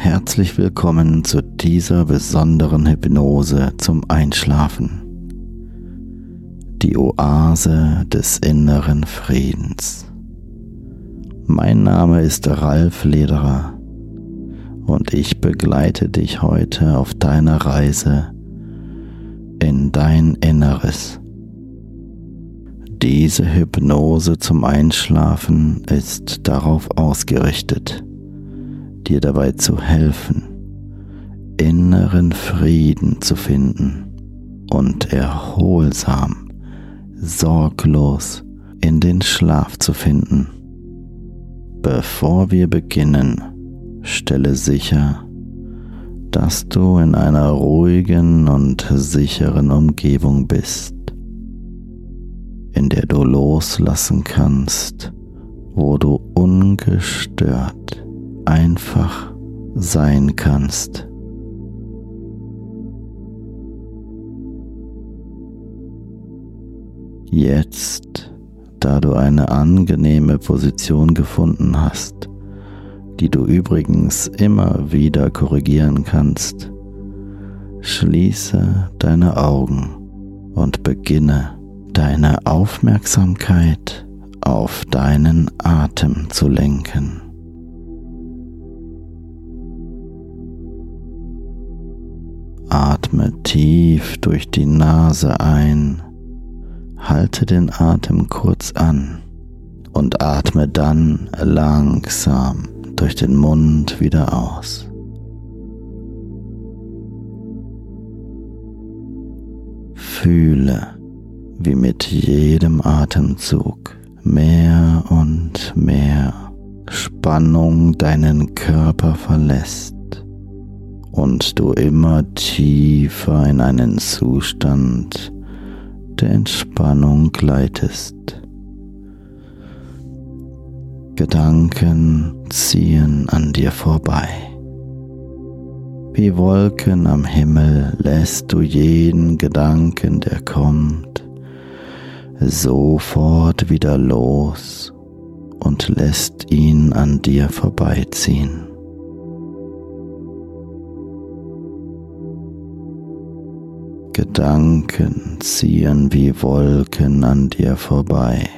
Herzlich willkommen zu dieser besonderen Hypnose zum Einschlafen. Die Oase des inneren Friedens. Mein Name ist Ralf Lederer und ich begleite dich heute auf deiner Reise in dein Inneres. Diese Hypnose zum Einschlafen ist darauf ausgerichtet, dir dabei zu helfen, inneren Frieden zu finden und erholsam, sorglos in den Schlaf zu finden. Bevor wir beginnen, stelle sicher, dass du in einer ruhigen und sicheren Umgebung bist, in der du loslassen kannst, wo du ungestört einfach sein kannst. Jetzt, da du eine angenehme Position gefunden hast, die du übrigens immer wieder korrigieren kannst, schließe deine Augen und beginne deine Aufmerksamkeit auf deinen Atem zu lenken. Atme tief durch die Nase ein, halte den Atem kurz an und atme dann langsam durch den Mund wieder aus. Fühle, wie mit jedem Atemzug mehr und mehr Spannung deinen Körper verlässt und du immer tiefer in einen Zustand der Entspannung gleitest. Gedanken ziehen an dir vorbei. Wie Wolken am Himmel lässt du jeden Gedanken, der kommt, sofort wieder los und lässt ihn an dir vorbeiziehen. Gedanken ziehen wie Wolken an dir vorbei.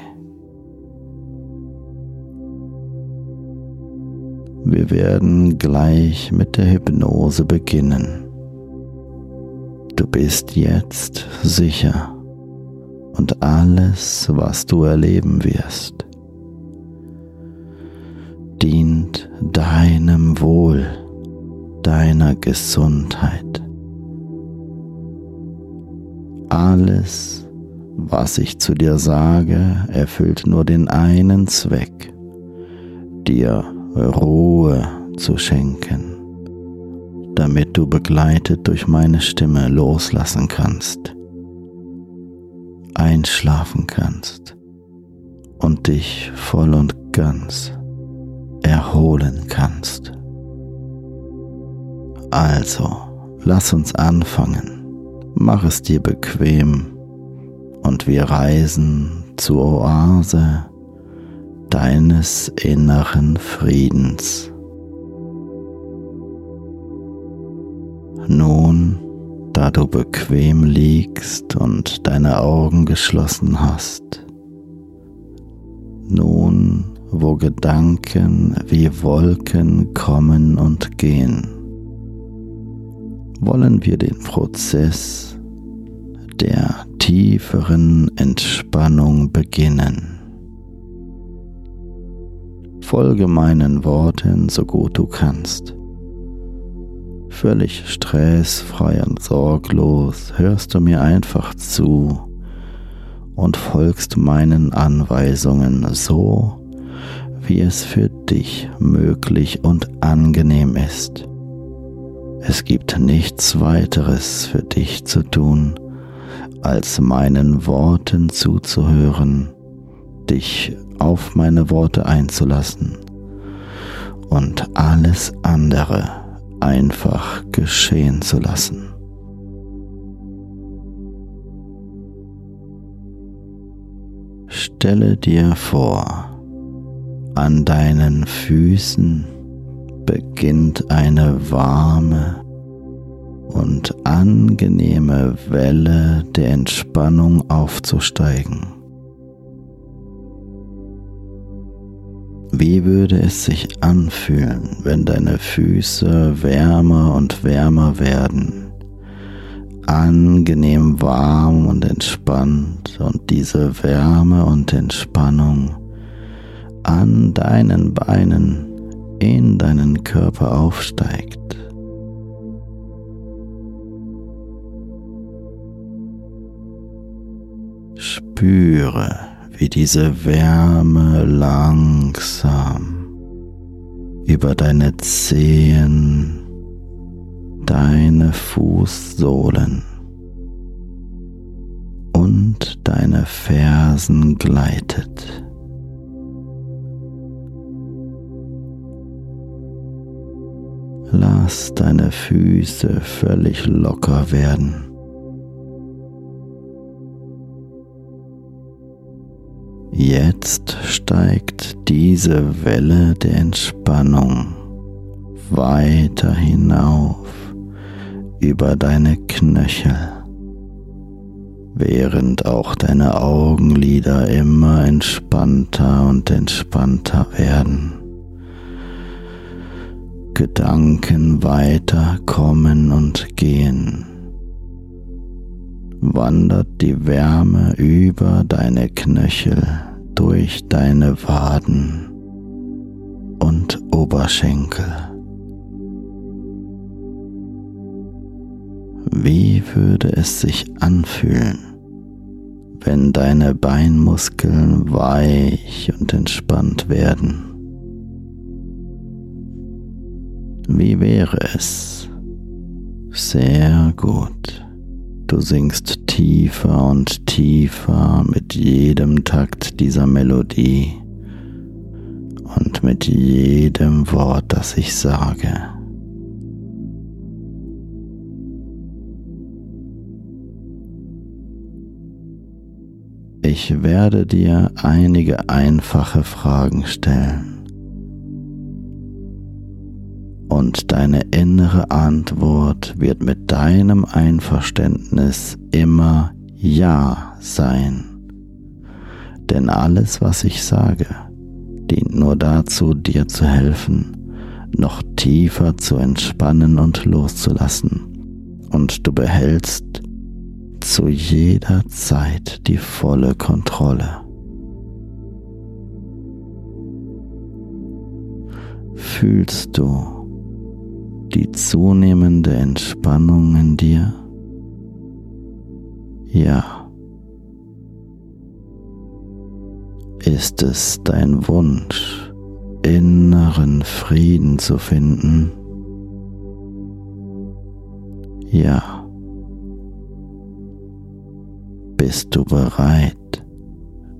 Wir werden gleich mit der Hypnose beginnen. Du bist jetzt sicher und alles, was du erleben wirst, dient deinem Wohl, deiner Gesundheit. Alles, was ich zu dir sage, erfüllt nur den einen Zweck, dir Ruhe zu schenken, damit du begleitet durch meine Stimme loslassen kannst, einschlafen kannst und dich voll und ganz erholen kannst. Also, lass uns anfangen. Mach es dir bequem und wir reisen zur Oase deines inneren Friedens. Nun, da du bequem liegst und deine Augen geschlossen hast, nun, wo Gedanken wie Wolken kommen und gehen, wollen wir den Prozess der tieferen Entspannung beginnen. Folge meinen Worten so gut du kannst. Völlig stressfrei und sorglos hörst du mir einfach zu und folgst meinen Anweisungen so, wie es für dich möglich und angenehm ist. Es gibt nichts weiteres für dich zu tun, als meinen Worten zuzuhören, dich auf meine Worte einzulassen und alles andere einfach geschehen zu lassen. Stelle dir vor, an deinen Füßen beginnt eine warme und angenehme Welle der Entspannung aufzusteigen. Wie würde es sich anfühlen, wenn deine Füße wärmer und wärmer werden, angenehm warm und entspannt und diese Wärme und Entspannung an deinen Beinen in deinen Körper aufsteigt? Spüre, wie diese Wärme langsam über deine Zehen, deine Fußsohlen und deine Fersen gleitet. Lass deine Füße völlig locker werden. Jetzt steigt diese Welle der Entspannung weiter hinauf über deine Knöchel, während auch deine Augenlider immer entspannter und entspannter werden. Gedanken weiter kommen und gehen wandert die Wärme über deine Knöchel durch deine Waden und Oberschenkel. Wie würde es sich anfühlen, wenn deine Beinmuskeln weich und entspannt werden? Wie wäre es? Sehr gut. Du singst tiefer und tiefer mit jedem Takt dieser Melodie und mit jedem Wort, das ich sage. Ich werde dir einige einfache Fragen stellen. Und deine innere Antwort wird mit deinem Einverständnis immer Ja sein. Denn alles, was ich sage, dient nur dazu, dir zu helfen, noch tiefer zu entspannen und loszulassen. Und du behältst zu jeder Zeit die volle Kontrolle. Fühlst du die zunehmende Entspannung in dir? Ja. Ist es dein Wunsch, inneren Frieden zu finden? Ja. Bist du bereit,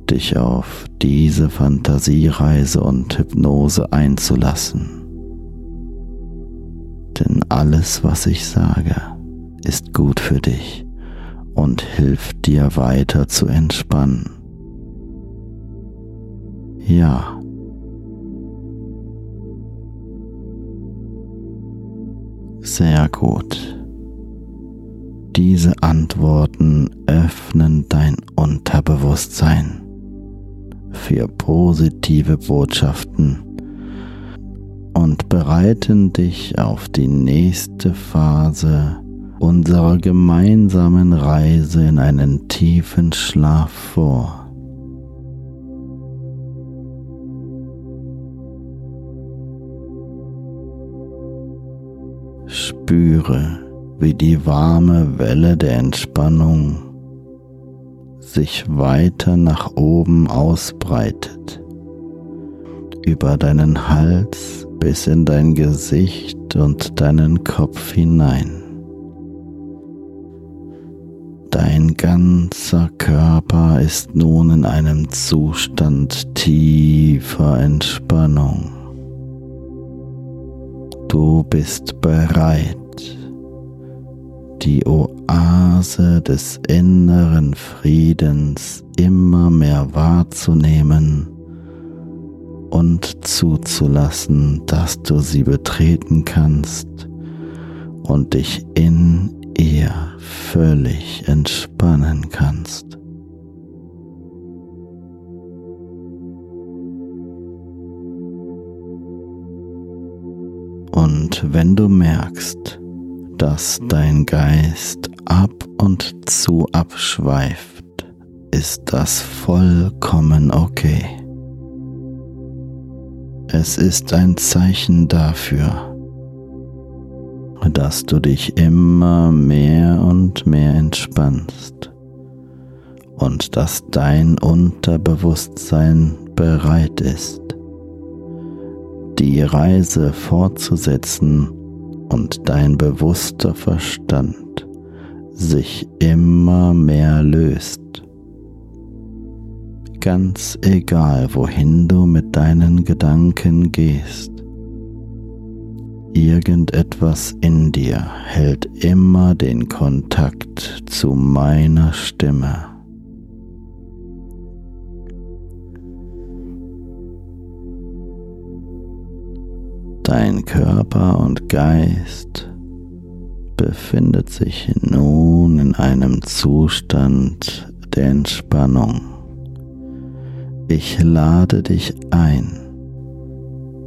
dich auf diese Fantasiereise und Hypnose einzulassen? Alles, was ich sage, ist gut für dich und hilft dir weiter zu entspannen. Ja. Sehr gut. Diese Antworten öffnen dein Unterbewusstsein für positive Botschaften und bereiten dich auf die nächste Phase unserer gemeinsamen Reise in einen tiefen Schlaf vor. Spüre, wie die warme Welle der Entspannung sich weiter nach oben ausbreitet, über deinen Hals bis in dein Gesicht und deinen Kopf hinein. Dein ganzer Körper ist nun in einem Zustand tiefer Entspannung. Du bist bereit die Oase des inneren Friedens immer mehr wahrzunehmen und zuzulassen, dass du sie betreten kannst und dich in ihr völlig entspannen kannst. Und wenn du merkst, dass dein Geist ab und zu abschweift, ist das vollkommen okay. Es ist ein Zeichen dafür, dass du dich immer mehr und mehr entspannst und dass dein Unterbewusstsein bereit ist, die Reise fortzusetzen, und dein bewusster Verstand sich immer mehr löst. Ganz egal, wohin du mit deinen Gedanken gehst, irgendetwas in dir hält immer den Kontakt zu meiner Stimme. Dein Körper und Geist befindet sich nun in einem Zustand der Entspannung. Ich lade dich ein,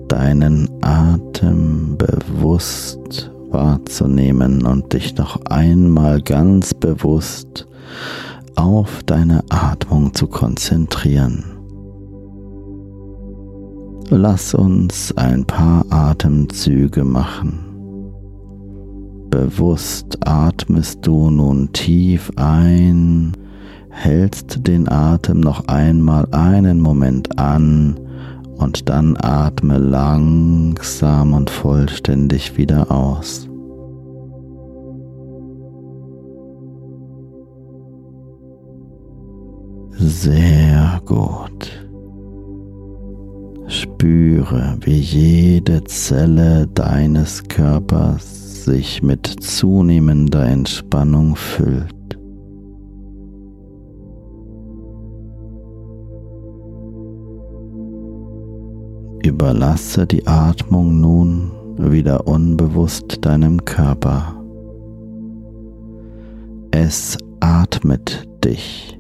deinen Atem bewusst wahrzunehmen und dich noch einmal ganz bewusst auf deine Atmung zu konzentrieren. Lass uns ein paar Atemzüge machen. Bewusst atmest du nun tief ein, hältst den Atem noch einmal einen Moment an und dann atme langsam und vollständig wieder aus. Sehr gut. Spüre, wie jede Zelle deines Körpers sich mit zunehmender Entspannung füllt. Überlasse die Atmung nun wieder unbewusst deinem Körper. Es atmet dich.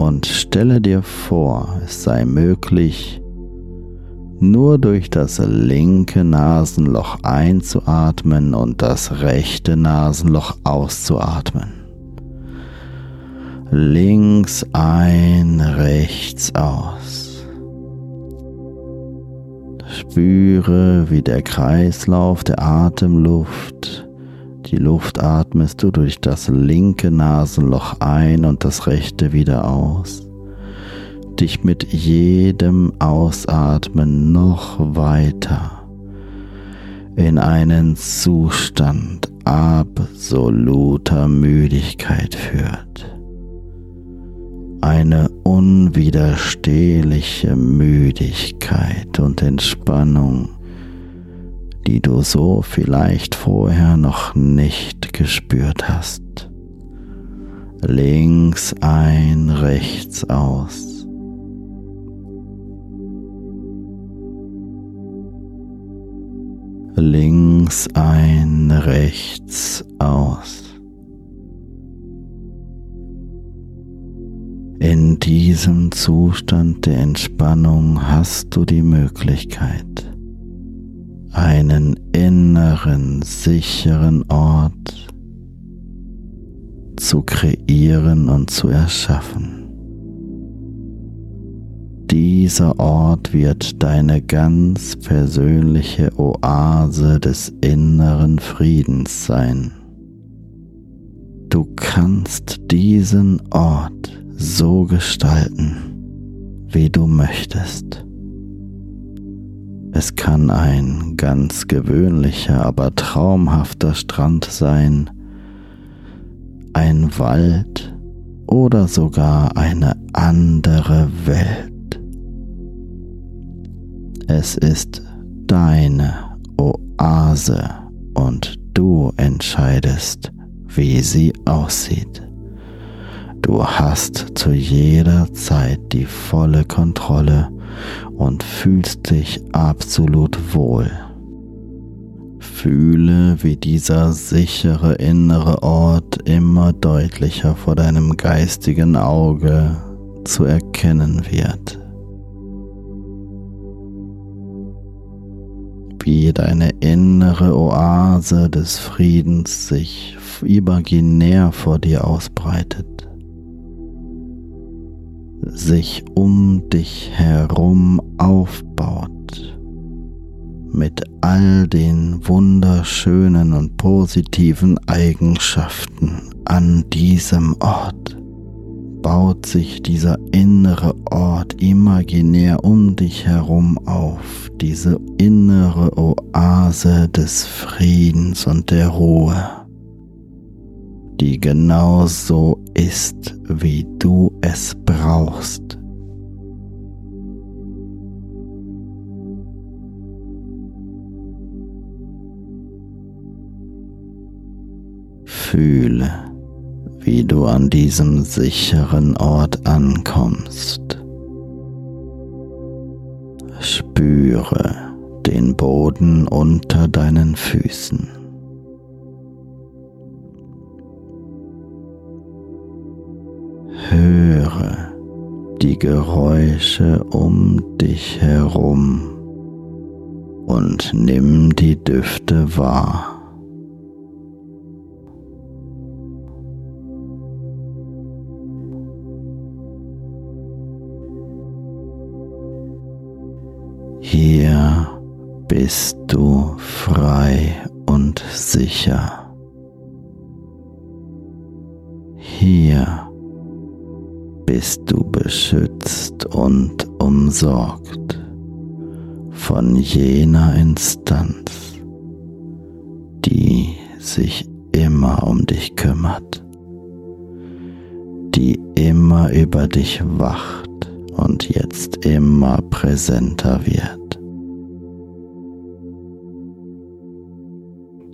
und stelle dir vor, es sei möglich, nur durch das linke Nasenloch einzuatmen und das rechte Nasenloch auszuatmen. Links ein, rechts aus. Spüre, wie der Kreislauf der Atemluft, die Luft atmest du durch das linke Nasenloch ein und das rechte wieder aus dich mit jedem Ausatmen noch weiter in einen Zustand absoluter Müdigkeit führt. Eine unwiderstehliche Müdigkeit und Entspannung, die du so vielleicht vorher noch nicht gespürt hast. Links ein, rechts aus links ein, rechts aus. Diesem Zustand der Entspannung hast du die Möglichkeit, einen inneren, sicheren Ort zu kreieren und zu erschaffen. Dieser Ort wird deine ganz persönliche Oase des inneren Friedens sein. Du kannst diesen Ort so gestalten, wie du möchtest. Es kann ein ganz gewöhnlicher, aber traumhafter Strand sein, ein Wald oder sogar eine andere Welt. Es ist deine Oase und du entscheidest, wie sie aussieht. Du hast zu jeder Zeit die volle Kontrolle und fühlst dich absolut wohl. Fühle, wie dieser sichere innere Ort immer deutlicher vor deinem geistigen Auge zu erkennen wird. wie deine innere Oase des Friedens sich imaginär vor dir ausbreitet, sich um dich herum aufbaut. Mit all den wunderschönen und positiven Eigenschaften an diesem Ort baut sich dieser innere Ort imaginär um dich herum auf, diese innere Oase des Friedens und der Ruhe, die genauso ist, wie du es brauchst. Fühle wie du an diesem sicheren Ort ankommst. Spüre den Boden unter deinen Füßen. Höre die Geräusche um dich herum und nimm die Düfte wahr. Hier bist du frei und sicher. Hier bist du beschützt und umsorgt von jener Instanz, die sich immer um dich kümmert, die immer über dich wacht und jetzt immer präsenter wird.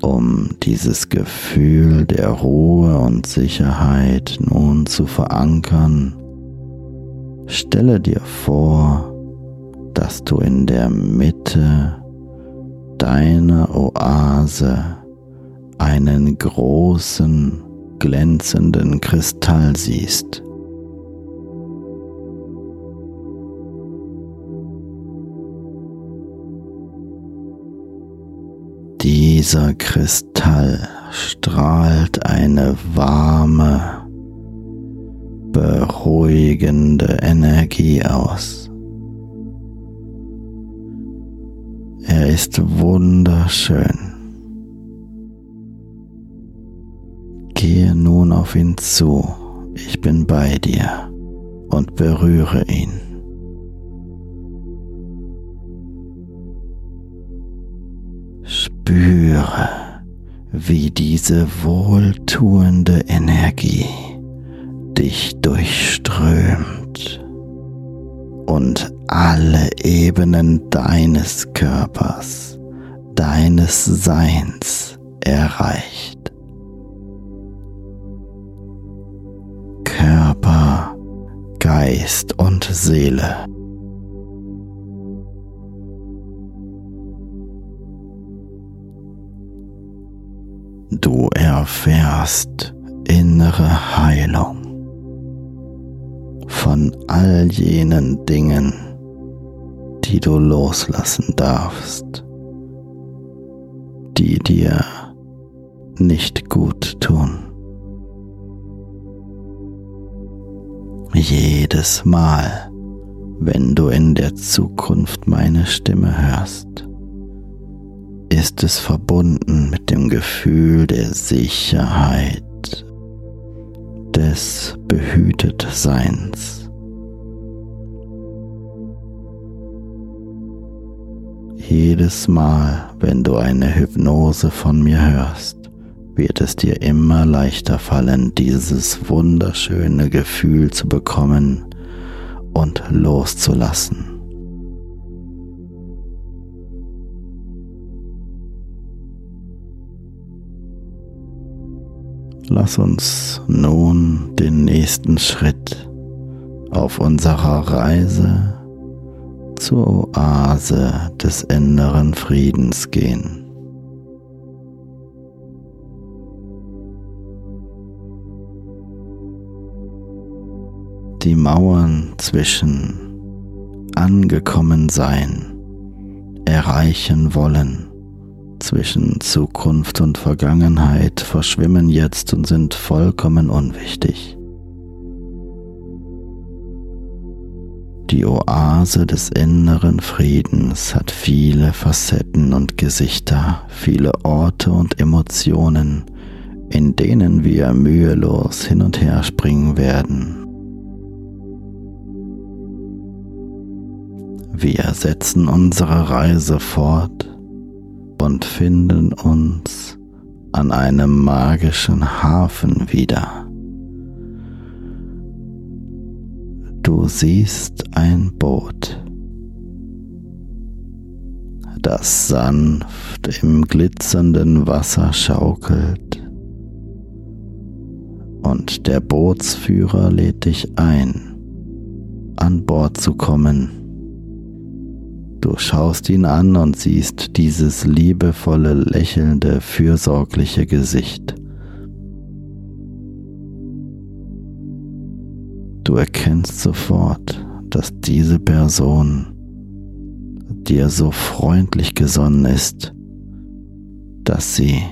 Um dieses Gefühl der Ruhe und Sicherheit nun zu verankern, Stelle dir vor, dass du in der Mitte deiner Oase einen großen, glänzenden Kristall siehst. Dieser Kristall strahlt eine warme, beruhigende Energie aus. Er ist wunderschön. Gehe nun auf ihn zu, ich bin bei dir und berühre ihn. Spüre, wie diese wohltuende Energie dich durchströmt und alle Ebenen deines Körpers, deines Seins erreicht. Körper, Geist und Seele. Du erfährst innere Heilung von all jenen Dingen, die du loslassen darfst, die dir nicht gut tun. Jedes Mal, wenn du in der Zukunft meine Stimme hörst, ist es verbunden mit dem Gefühl der Sicherheit, des Behütetseins. Jedes Mal, wenn du eine Hypnose von mir hörst, wird es dir immer leichter fallen, dieses wunderschöne Gefühl zu bekommen und loszulassen. Lass uns nun den nächsten Schritt auf unserer Reise zur Oase des inneren Friedens gehen. Die Mauern zwischen angekommen sein, erreichen wollen zwischen Zukunft und Vergangenheit verschwimmen jetzt und sind vollkommen unwichtig. Die Oase des inneren Friedens hat viele Facetten und Gesichter, viele Orte und Emotionen, in denen wir mühelos hin und her springen werden. Wir setzen unsere Reise fort und finden uns an einem magischen Hafen wieder. Du siehst ein Boot, das sanft im glitzernden Wasser schaukelt, und der Bootsführer lädt dich ein, an Bord zu kommen Du schaust ihn an und siehst dieses liebevolle, lächelnde, fürsorgliche Gesicht. Du erkennst sofort, dass diese Person dir so freundlich gesonnen ist, dass sie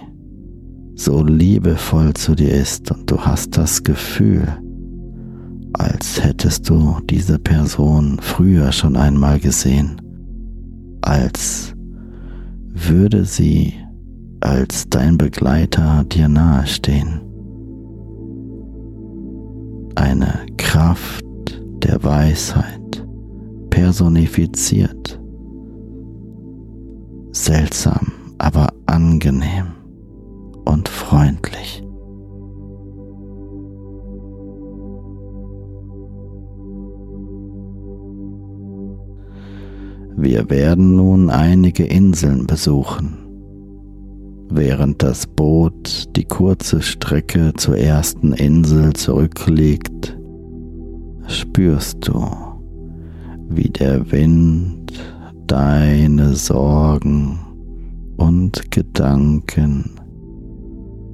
so liebevoll zu dir ist und du hast das Gefühl, als hättest du diese Person früher schon einmal gesehen als würde sie als dein Begleiter dir nahestehen. Eine Kraft der Weisheit personifiziert. Seltsam, aber angenehm und freundlich. Wir werden nun einige Inseln besuchen. Während das Boot die kurze Strecke zur ersten Insel zurücklegt, spürst du, wie der Wind deine Sorgen und Gedanken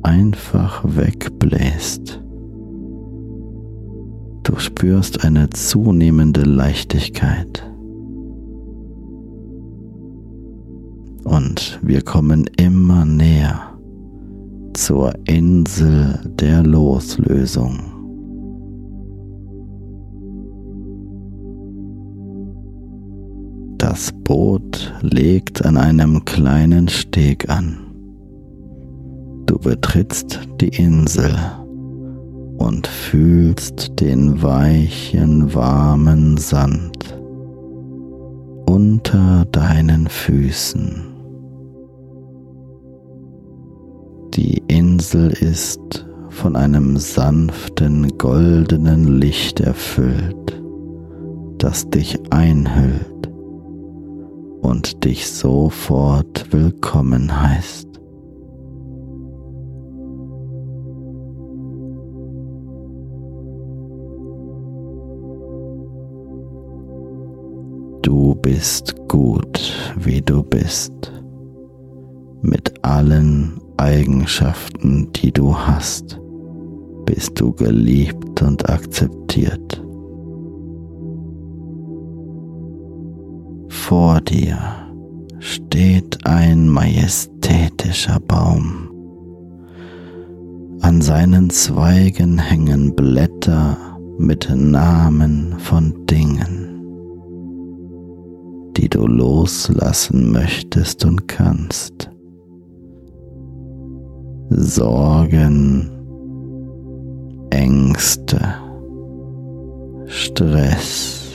einfach wegbläst. Du spürst eine zunehmende Leichtigkeit Und wir kommen immer näher zur Insel der Loslösung. Das Boot legt an einem kleinen Steg an. Du betrittst die Insel und fühlst den weichen, warmen Sand unter deinen Füßen. Die Insel ist von einem sanften goldenen Licht erfüllt, das dich einhüllt und dich sofort willkommen heißt. Du bist gut, wie du bist, mit allen Eigenschaften, die du hast, bist du geliebt und akzeptiert. Vor dir steht ein majestätischer Baum. An seinen Zweigen hängen Blätter mit Namen von Dingen, die du loslassen möchtest und kannst. Sorgen, Ängste, Stress.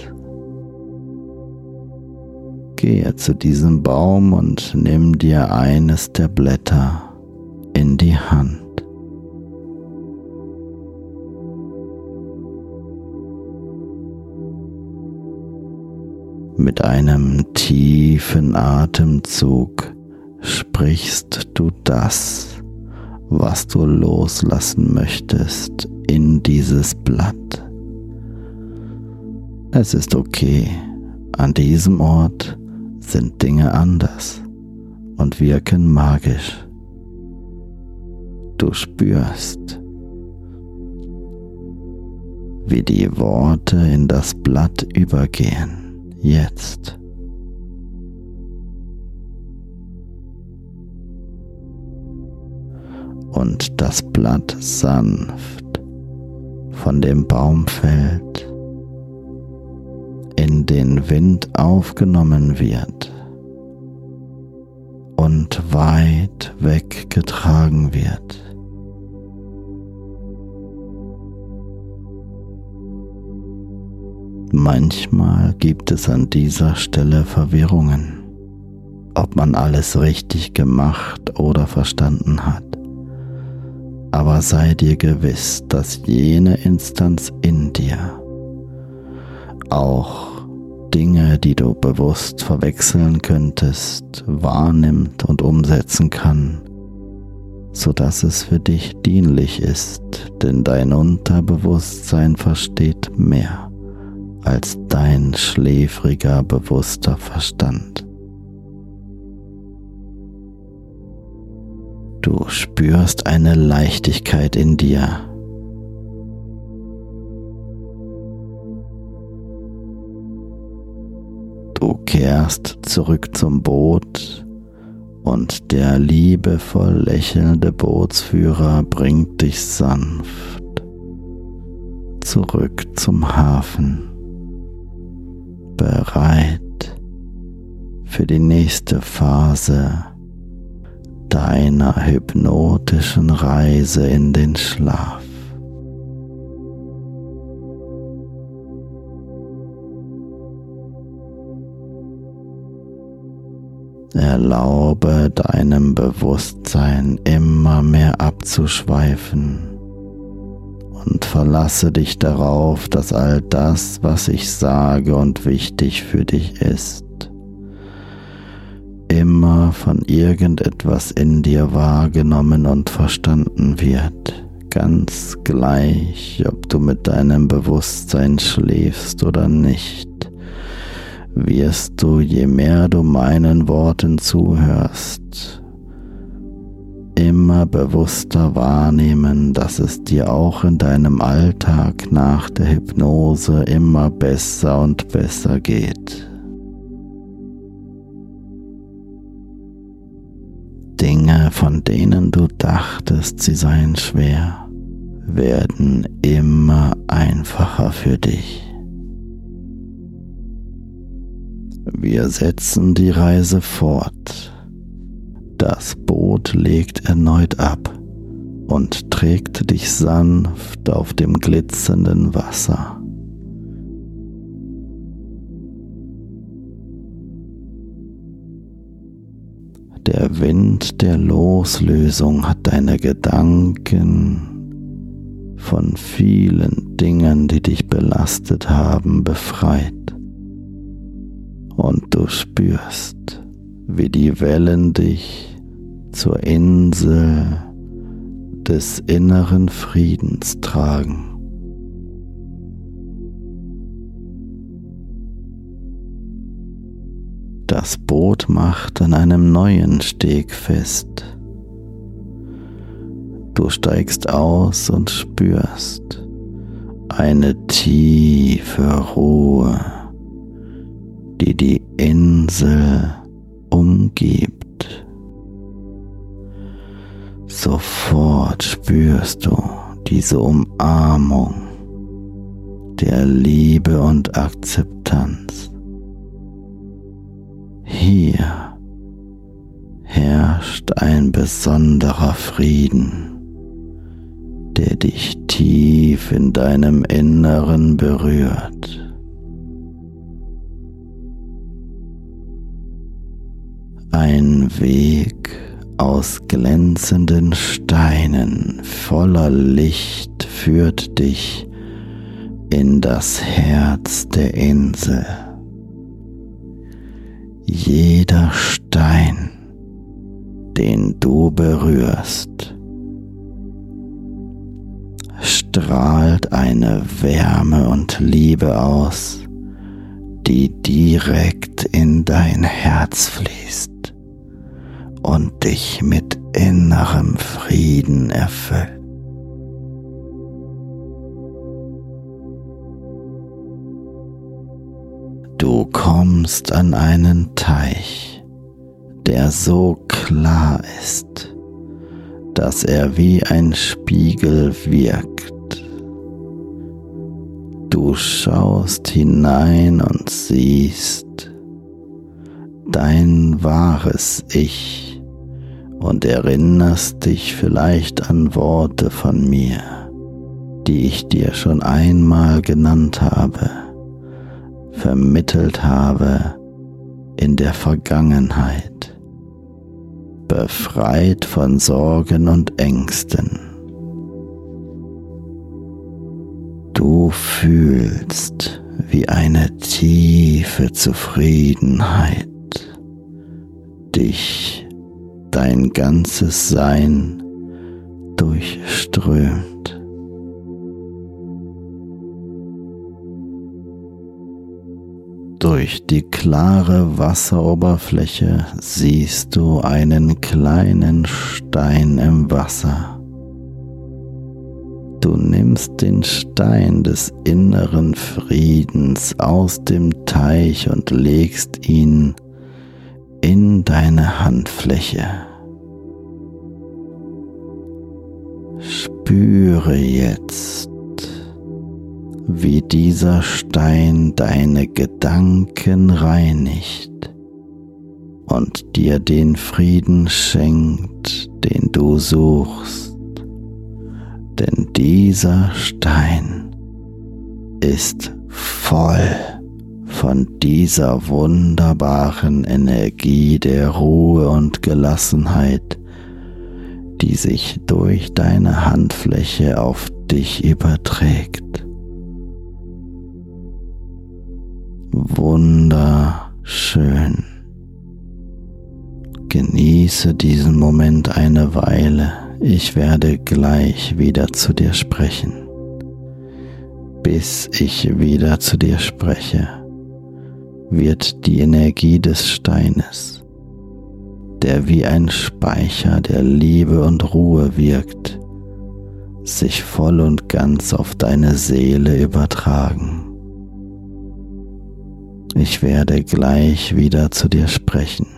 Gehe zu diesem Baum und nimm dir eines der Blätter in die Hand. Mit einem tiefen Atemzug sprichst du das was du loslassen möchtest in dieses Blatt. Es ist okay, an diesem Ort sind Dinge anders und wirken magisch. Du spürst, wie die Worte in das Blatt übergehen, jetzt. Und das Blatt sanft von dem Baum fällt, in den Wind aufgenommen wird und weit weggetragen wird. Manchmal gibt es an dieser Stelle Verwirrungen, ob man alles richtig gemacht oder verstanden hat aber sei dir gewiss, dass jene Instanz in dir auch Dinge, die du bewusst verwechseln könntest, wahrnimmt und umsetzen kann, so dass es für dich dienlich ist, denn dein Unterbewusstsein versteht mehr als dein schläfriger bewusster Verstand. Du spürst eine Leichtigkeit in dir. Du kehrst zurück zum Boot und der liebevoll lächelnde Bootsführer bringt dich sanft zurück zum Hafen, bereit für die nächste Phase deiner hypnotischen Reise in den Schlaf. Erlaube deinem Bewusstsein immer mehr abzuschweifen und verlasse dich darauf, dass all das, was ich sage und wichtig für dich ist, immer von irgendetwas in dir wahrgenommen und verstanden wird, ganz gleich, ob du mit deinem Bewusstsein schläfst oder nicht, wirst du, je mehr du meinen Worten zuhörst, immer bewusster wahrnehmen, dass es dir auch in deinem Alltag nach der Hypnose immer besser und besser geht. Von denen du dachtest, sie seien schwer, werden immer einfacher für dich. Wir setzen die Reise fort. Das Boot legt erneut ab und trägt dich sanft auf dem glitzernden Wasser. Der Wind der Loslösung hat deine Gedanken von vielen Dingen, die dich belastet haben, befreit. Und du spürst, wie die Wellen dich zur Insel des inneren Friedens tragen. Das Boot macht an einem neuen Steg fest. Du steigst aus und spürst eine tiefe Ruhe, die die Insel umgibt. Sofort spürst du diese Umarmung der Liebe und Akzeptanz. Hier herrscht ein besonderer Frieden, der dich tief in deinem Inneren berührt. Ein Weg aus glänzenden Steinen voller Licht führt dich in das Herz der Insel. Jeder Stein, den du berührst, strahlt eine Wärme und Liebe aus, die direkt in dein Herz fließt und dich mit innerem Frieden erfüllt. Kommst an einen Teich, der so klar ist, dass er wie ein Spiegel wirkt. Du schaust hinein und siehst dein wahres Ich und erinnerst dich vielleicht an Worte von mir, die ich dir schon einmal genannt habe vermittelt habe in der Vergangenheit, befreit von Sorgen und Ängsten. Du fühlst wie eine tiefe Zufriedenheit dich dein ganzes Sein durchströmt. Durch die klare Wasseroberfläche siehst du einen kleinen Stein im Wasser. Du nimmst den Stein des inneren Friedens aus dem Teich und legst ihn in deine Handfläche. Spüre jetzt, wie dieser Stein deine Gedanken reinigt und dir den Frieden schenkt, den du suchst. Denn dieser Stein ist voll von dieser wunderbaren Energie der Ruhe und Gelassenheit, die sich durch deine Handfläche auf dich überträgt. Wunderschön. Genieße diesen Moment eine Weile. Ich werde gleich wieder zu dir sprechen. Bis ich wieder zu dir spreche, wird die Energie des Steines, der wie ein Speicher der Liebe und Ruhe wirkt, sich voll und ganz auf deine Seele übertragen. Ich werde gleich wieder zu dir sprechen.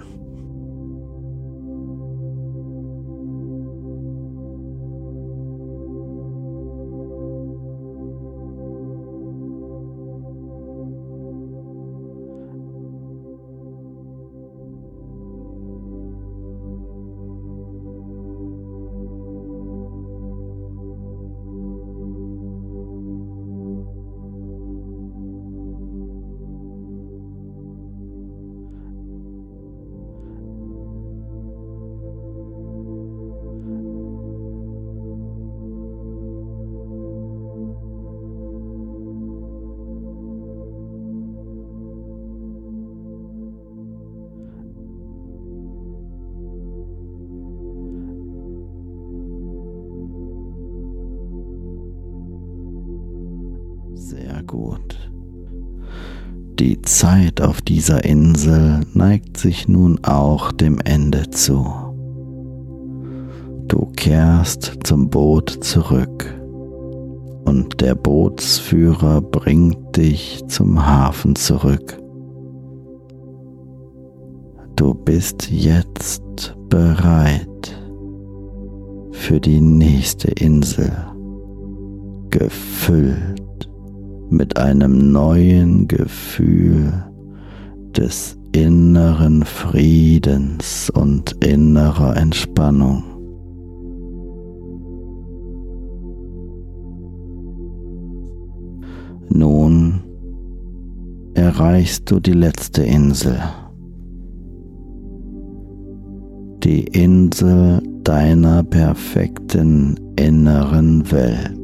Zeit auf dieser Insel neigt sich nun auch dem Ende zu. Du kehrst zum Boot zurück und der Bootsführer bringt dich zum Hafen zurück. Du bist jetzt bereit für die nächste Insel, gefüllt mit einem neuen Gefühl des inneren Friedens und innerer Entspannung. Nun erreichst du die letzte Insel. Die Insel deiner perfekten inneren Welt.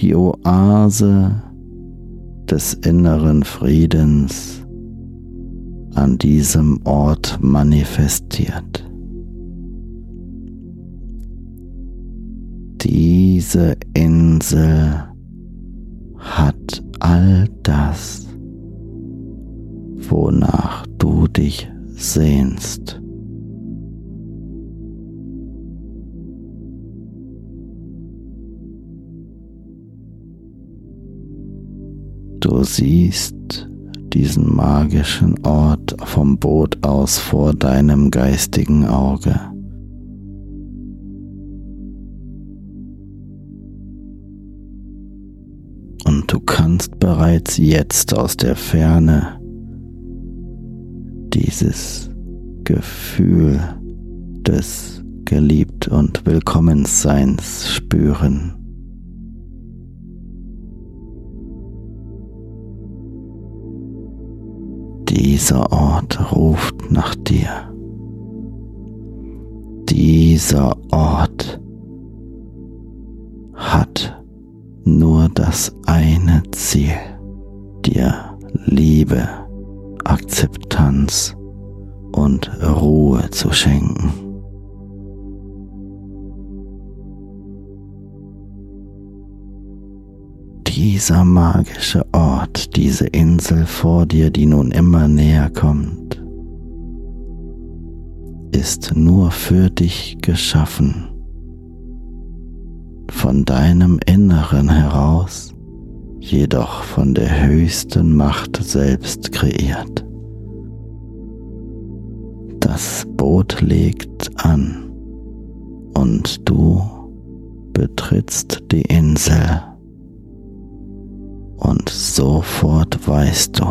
Die Oase des inneren Friedens an diesem Ort manifestiert. Diese Insel hat all das, wonach du dich sehnst. Du siehst diesen magischen Ort vom Boot aus vor deinem geistigen Auge. Und du kannst bereits jetzt aus der Ferne dieses Gefühl des Geliebt- und Willkommensseins spüren. Dieser Ort ruft nach dir. Dieser Ort hat nur das eine Ziel, dir Liebe, Akzeptanz und Ruhe zu schenken. Dieser magische Ort, diese Insel vor dir, die nun immer näher kommt, ist nur für dich geschaffen von deinem Inneren heraus, jedoch von der höchsten Macht selbst kreiert. Das Boot legt an und du betrittst die Insel und sofort weißt du,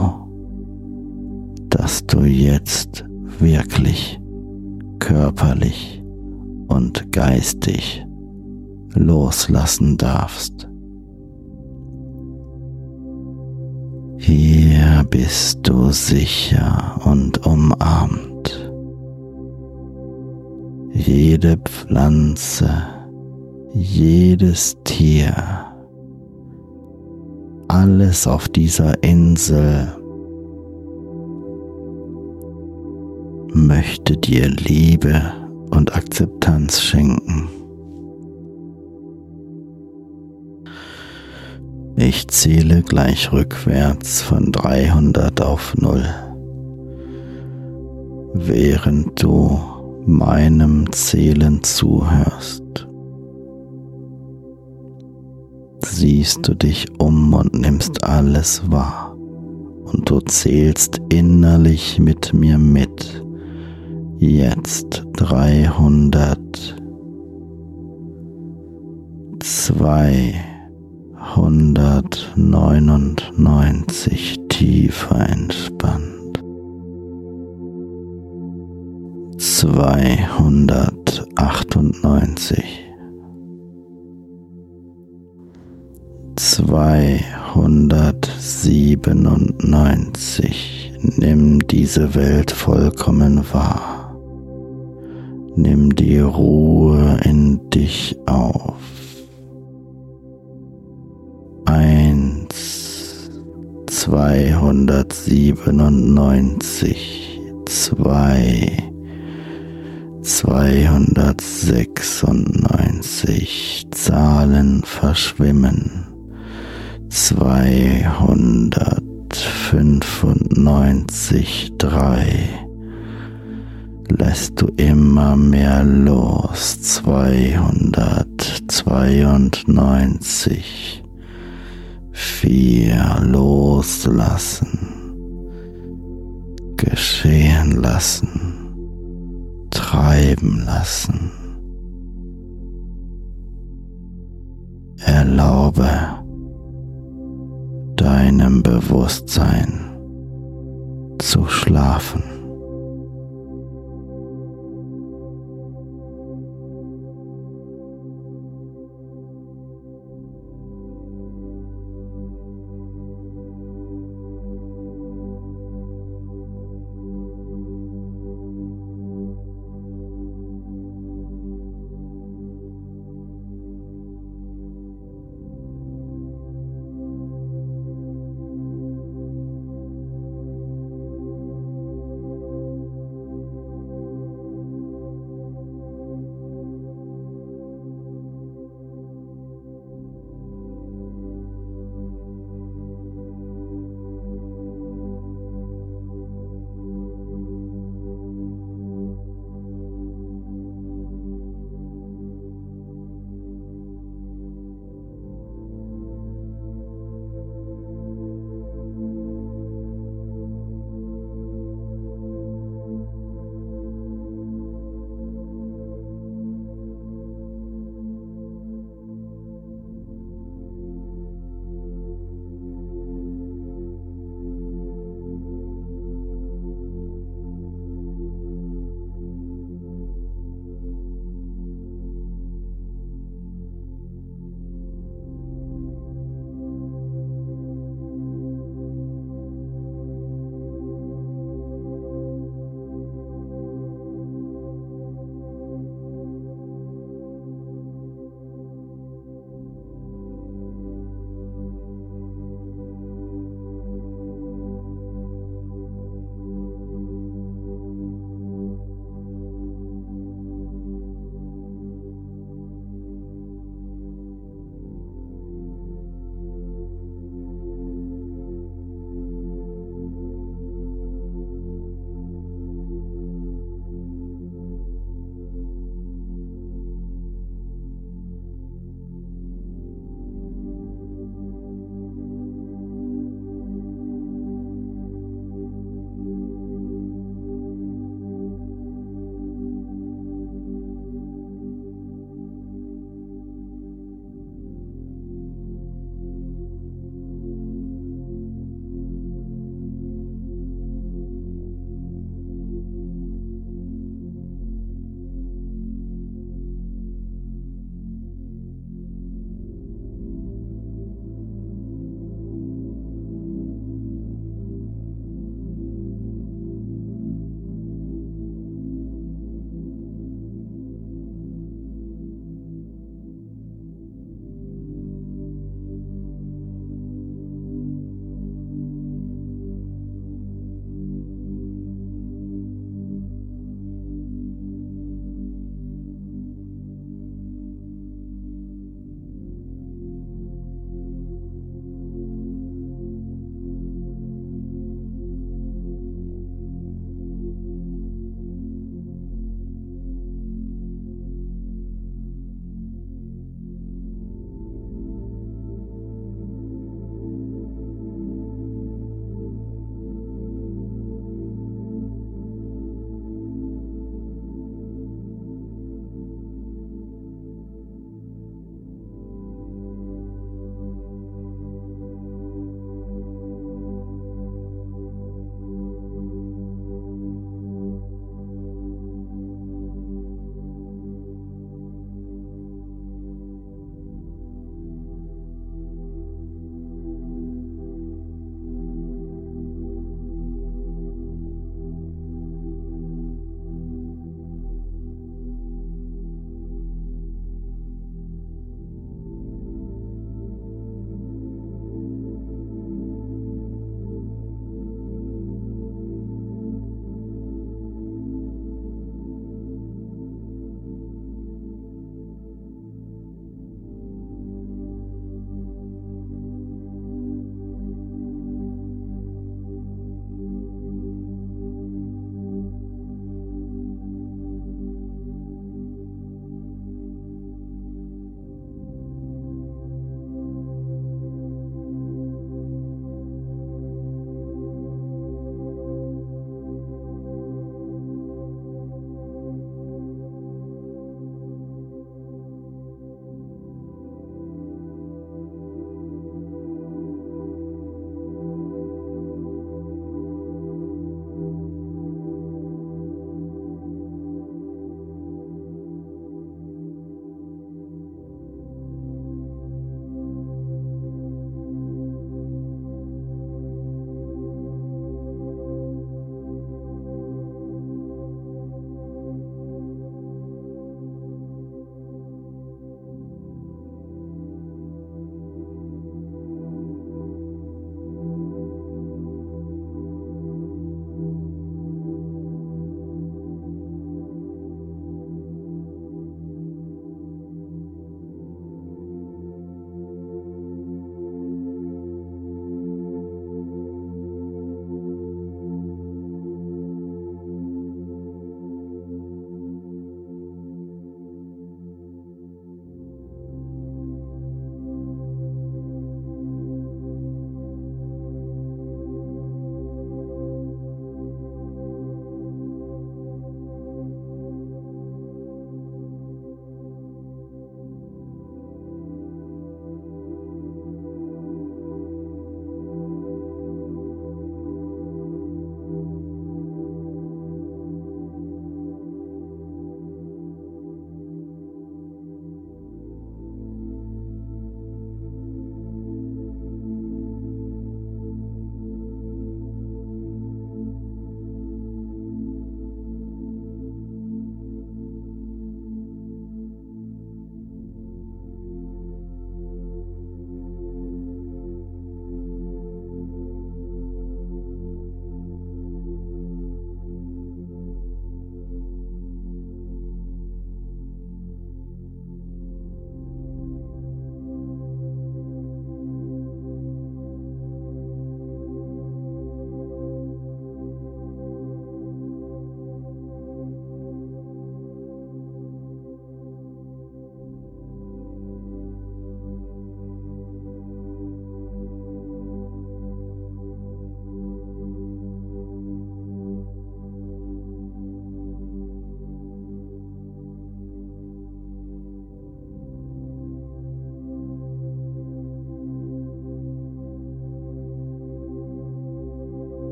dass du jetzt wirklich körperlich und geistig loslassen darfst. Hier bist du sicher und umarmt. Jede Pflanze, jedes Tier, alles auf dieser Insel möchte dir Liebe und Akzeptanz schenken. Ich zähle gleich rückwärts von 300 auf 0. Während du meinem Zählen zuhörst, siehst du dich um und nimmst alles wahr. Und du zählst innerlich mit mir mit. Jetzt 300, 200, 199 tiefer entspannt. 298 297 Nimm diese Welt vollkommen wahr. Nimm die Ruhe in dich auf. eins, zweihundertsiebenundneunzig, zwei, zweihundertsechsundneunzig Zahlen verschwimmen, zweihundertfünfundneunzig drei. Lässt du immer mehr los, zweihundertzweiundneunzig. Vier loslassen, geschehen lassen. Treiben lassen. Erlaube deinem Bewusstsein zu schlafen.